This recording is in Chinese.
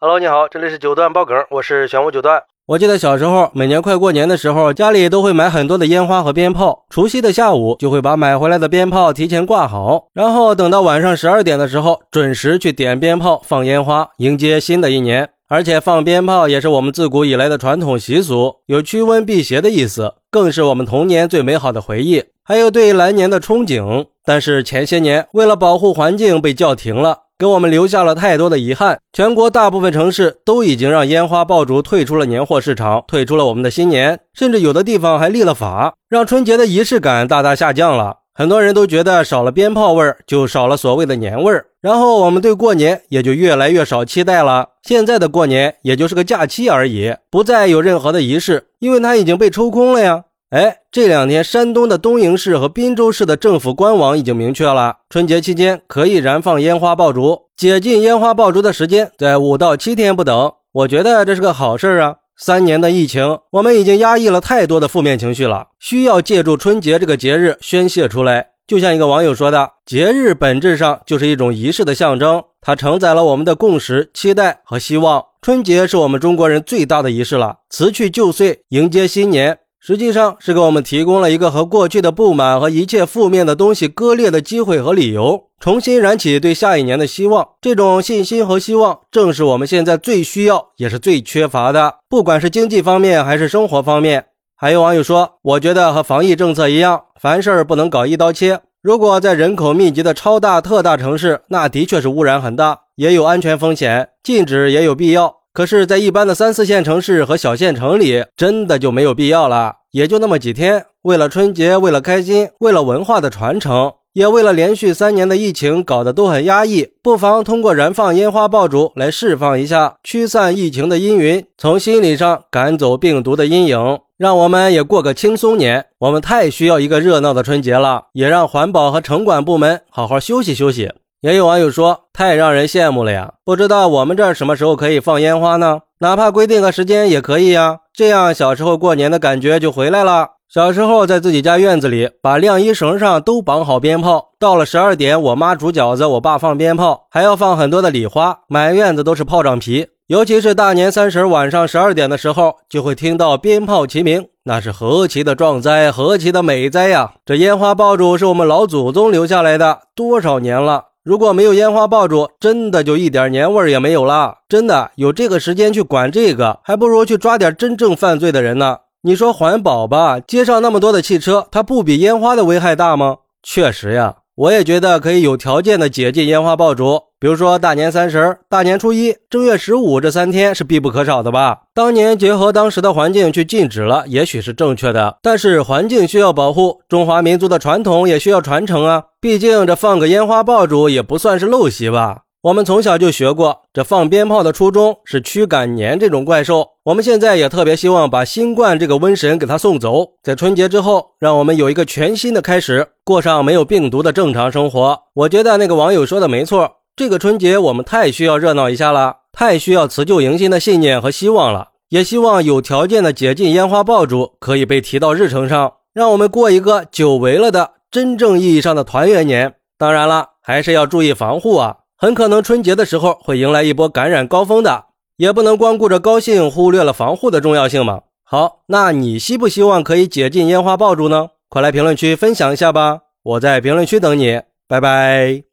Hello，你好，这里是九段爆梗，我是玄武九段。我记得小时候，每年快过年的时候，家里都会买很多的烟花和鞭炮。除夕的下午，就会把买回来的鞭炮提前挂好，然后等到晚上十二点的时候，准时去点鞭炮、放烟花，迎接新的一年。而且放鞭炮也是我们自古以来的传统习俗，有驱瘟辟邪的意思，更是我们童年最美好的回忆，还有对来年的憧憬。但是前些年，为了保护环境，被叫停了。给我们留下了太多的遗憾。全国大部分城市都已经让烟花爆竹退出了年货市场，退出了我们的新年，甚至有的地方还立了法，让春节的仪式感大大下降了。很多人都觉得少了鞭炮味儿，就少了所谓的年味儿，然后我们对过年也就越来越少期待了。现在的过年也就是个假期而已，不再有任何的仪式，因为它已经被抽空了呀。哎，这两天山东的东营市和滨州市的政府官网已经明确了，春节期间可以燃放烟花爆竹，解禁烟花爆竹的时间在五到七天不等。我觉得这是个好事啊！三年的疫情，我们已经压抑了太多的负面情绪了，需要借助春节这个节日宣泄出来。就像一个网友说的，节日本质上就是一种仪式的象征，它承载了我们的共识、期待和希望。春节是我们中国人最大的仪式了，辞去旧岁，迎接新年。实际上是给我们提供了一个和过去的不满和一切负面的东西割裂的机会和理由，重新燃起对下一年的希望。这种信心和希望，正是我们现在最需要也是最缺乏的，不管是经济方面还是生活方面。还有网友说，我觉得和防疫政策一样，凡事不能搞一刀切。如果在人口密集的超大特大城市，那的确是污染很大，也有安全风险，禁止也有必要。可是，在一般的三四线城市和小县城里，真的就没有必要了。也就那么几天，为了春节，为了开心，为了文化的传承，也为了连续三年的疫情搞得都很压抑，不妨通过燃放烟花爆竹来释放一下，驱散疫情的阴云，从心理上赶走病毒的阴影，让我们也过个轻松年。我们太需要一个热闹的春节了，也让环保和城管部门好好休息休息。也有网友说，太让人羡慕了呀！不知道我们这儿什么时候可以放烟花呢？哪怕规定个时间也可以呀，这样小时候过年的感觉就回来了。小时候在自己家院子里，把晾衣绳上都绑好鞭炮，到了十二点，我妈煮饺子，我爸放鞭炮，还要放很多的礼花，满院子都是炮仗皮。尤其是大年三十晚上十二点的时候，就会听到鞭炮齐鸣，那是何其的壮哉，何其的美哉呀！这烟花爆竹是我们老祖宗留下来的，多少年了。如果没有烟花爆竹，真的就一点年味儿也没有了。真的有这个时间去管这个，还不如去抓点真正犯罪的人呢。你说环保吧，街上那么多的汽车，它不比烟花的危害大吗？确实呀。我也觉得可以有条件的解禁烟花爆竹，比如说大年三十、大年初一、正月十五这三天是必不可少的吧。当年结合当时的环境去禁止了，也许是正确的。但是环境需要保护，中华民族的传统也需要传承啊。毕竟这放个烟花爆竹也不算是陋习吧。我们从小就学过，这放鞭炮的初衷是驱赶年这种怪兽。我们现在也特别希望把新冠这个瘟神给他送走，在春节之后，让我们有一个全新的开始，过上没有病毒的正常生活。我觉得那个网友说的没错，这个春节我们太需要热闹一下了，太需要辞旧迎新的信念和希望了。也希望有条件的解禁烟花爆竹可以被提到日程上，让我们过一个久违了的真正意义上的团圆年。当然了，还是要注意防护啊。很可能春节的时候会迎来一波感染高峰的，也不能光顾着高兴，忽略了防护的重要性嘛。好，那你希不希望可以解禁烟花爆竹呢？快来评论区分享一下吧，我在评论区等你，拜拜。